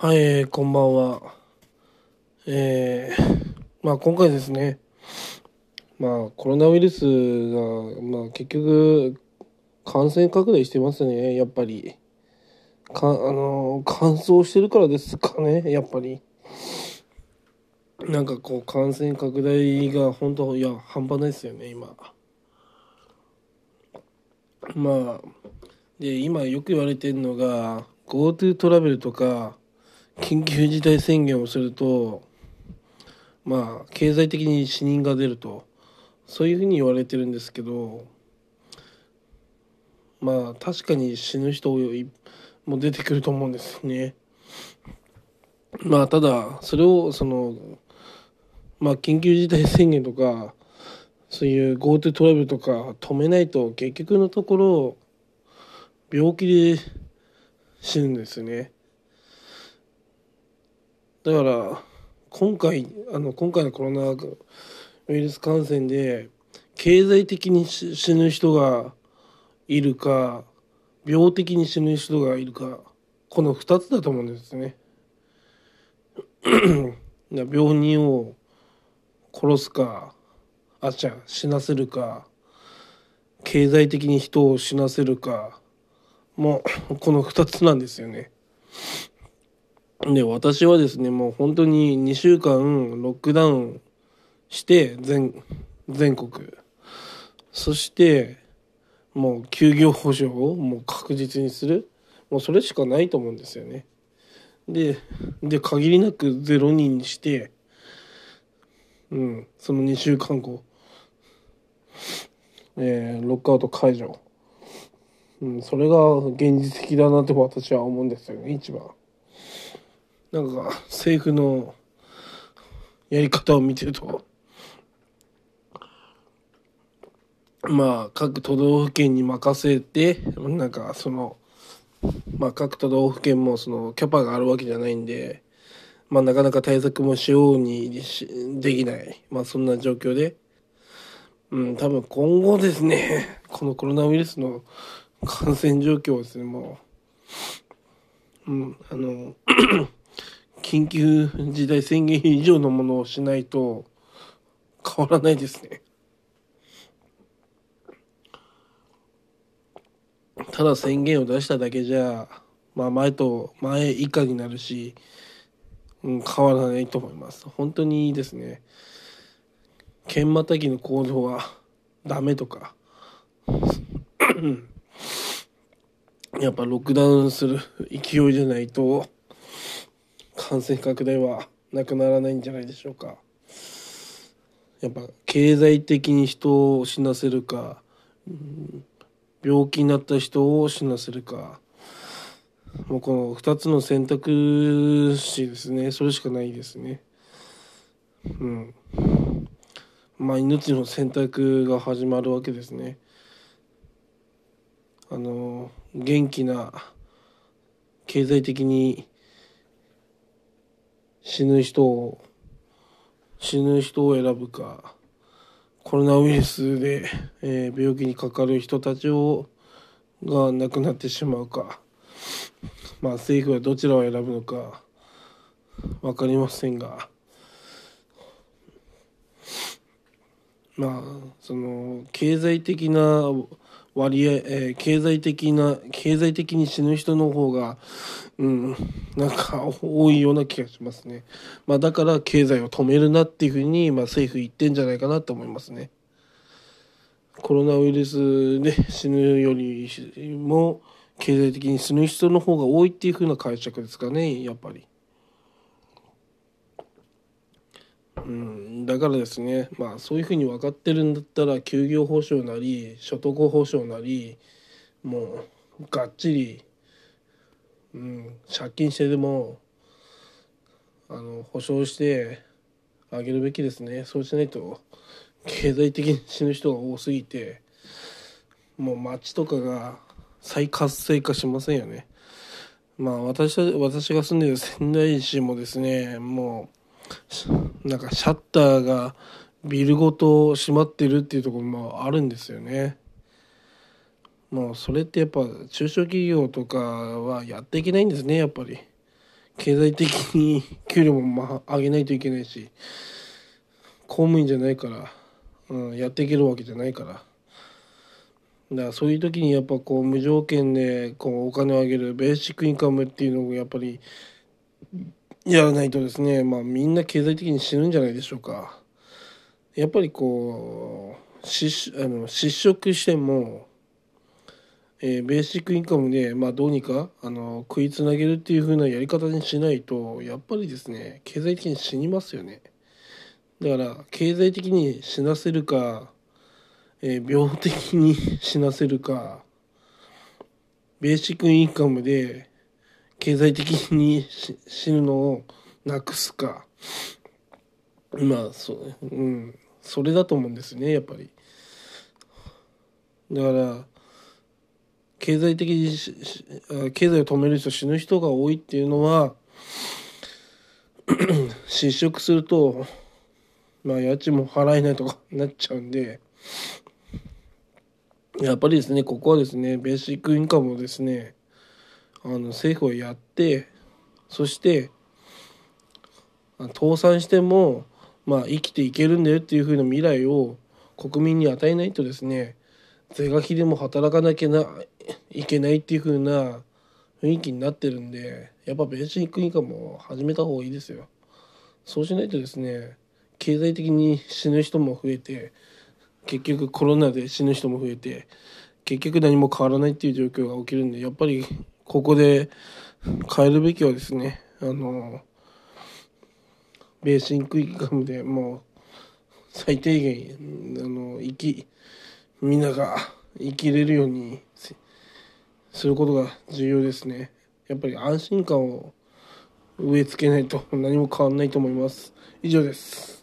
はい、こんばんは。えー、まあ今回ですね、まあコロナウイルスが、まあ結局、感染拡大してますね、やっぱり。か、あの、乾燥してるからですかね、やっぱり。なんかこう、感染拡大が本当、いや、半端ないですよね、今。まあ、で、今よく言われてるのが、GoTo トラベルとか、緊急事態宣言をするとまあ経済的に死人が出るとそういうふうに言われてるんですけどまあ確かに死ぬ人も出てくると思うんですね。まあただそれをそのまあ緊急事態宣言とかそういう GoTo トラベルとか止めないと結局のところ病気で死ぬんですね。だから今回あの今回のコロナウイルス感染で経済的に死ぬ人がいるか病的に死ぬ人がいるかこの2つだと思うんですね。病人を殺すかあじゃん死なせるか経済的に人を死なせるかもうこの2つなんですよね。で、私はですね、もう本当に2週間ロックダウンして全、全国。そして、もう休業補助をもう確実にする。もうそれしかないと思うんですよね。で、で、限りなく0人にして、うん、その2週間後、えー、ロックアウト解除。うん、それが現実的だなって私は思うんですよね、一番。なんか政府のやり方を見てるとまあ各都道府県に任せてなんかそのまあ各都道府県もそのキャパがあるわけじゃないんでまあなかなか対策もしようにできない。まあそんな状況で。うん多分今後ですね このコロナウイルスの感染状況ですねもう。うんあの緊急事態宣言以上のものをしないと変わらないですね。ただ宣言を出しただけじゃ、まあ前と前以下になるし、うん、変わらないと思います。本当にいいですね。剣またぎの行動はダメとか、やっぱロックダウンする勢いじゃないと、感染拡大はなくならないんじゃないでしょうか。やっぱ経済的に人を死なせるかん、病気になった人を死なせるか、もうこの2つの選択肢ですね、それしかないですね。うん。まあ命の選択が始まるわけですね。あの元気な経済的に死ぬ人を死ぬ人を選ぶかコロナウイルスで、えー、病気にかかる人たちをが亡くなってしまうか。まあ政府はどちらを選ぶのか分かりませんが。まあその経済的な割合、えー、経済的な経済的に死ぬ人の方がうんなんか多いような気がしますね。まあだから経済を止めるなっていうふうにまあ政府言ってんじゃないかなと思いますね。コロナウイルスで死ぬよりも経済的に死ぬ人の方が多いっていうふうな解釈ですかねやっぱり。うん、だからですねまあそういうふうに分かってるんだったら休業保障なり所得保障なりもうがっちり、うん、借金してでもあの保証してあげるべきですねそうしないと経済的に死ぬ人が多すぎてもう街とかが再活性化しませんよね。まあ私私が住んでる仙台市もですねもうなんかシャッターがビルごと閉まってるっていうところもあるんですよね。もうそれってやっぱ中小企業とかはやっていけないんですねやっぱり。経済的に給料もまあ上げないといけないし公務員じゃないから、うん、やっていけるわけじゃないからだからそういう時にやっぱこう無条件でこうお金を上げるベーシックインカムっていうのをやっぱりやらないとですねまあみんな経済的に死ぬんじゃないでしょうか。やっぱりこう失あの失職してもえー、ベーシックインカムで、まあ、どうにかあの食いつなげるっていう風なやり方にしないとやっぱりですね経済的に死にますよねだから経済的に死なせるか、えー、病的に死なせるかベーシックインカムで経済的に死ぬのをなくすか。まあそううん。それだと思うんですねやっぱり。だから経済的に経済を止める人死ぬ人が多いっていうのは 失職するとまあ家賃も払えないとか なっちゃうんでやっぱりですねここはですねベーシックインカムをですねあの政府はやってそして倒産してもまあ生きていけるんだよっていう風な未来を国民に与えないとですね是が非でも働かなきゃいけないっていう風な雰囲気になってるんでやっぱベーシックインカムを始めた方がいいですよ。そうしないとですね経済的に死ぬ人も増えて結局コロナで死ぬ人も増えて結局何も変わらないっていう状況が起きるんでやっぱりここで変えるべきはですねあのベーシックインカムでもう最低限あの生きみんなが生きれるようにすることが重要ですね。やっぱり安心感を植え付けないと何も変わらないと思います。以上です。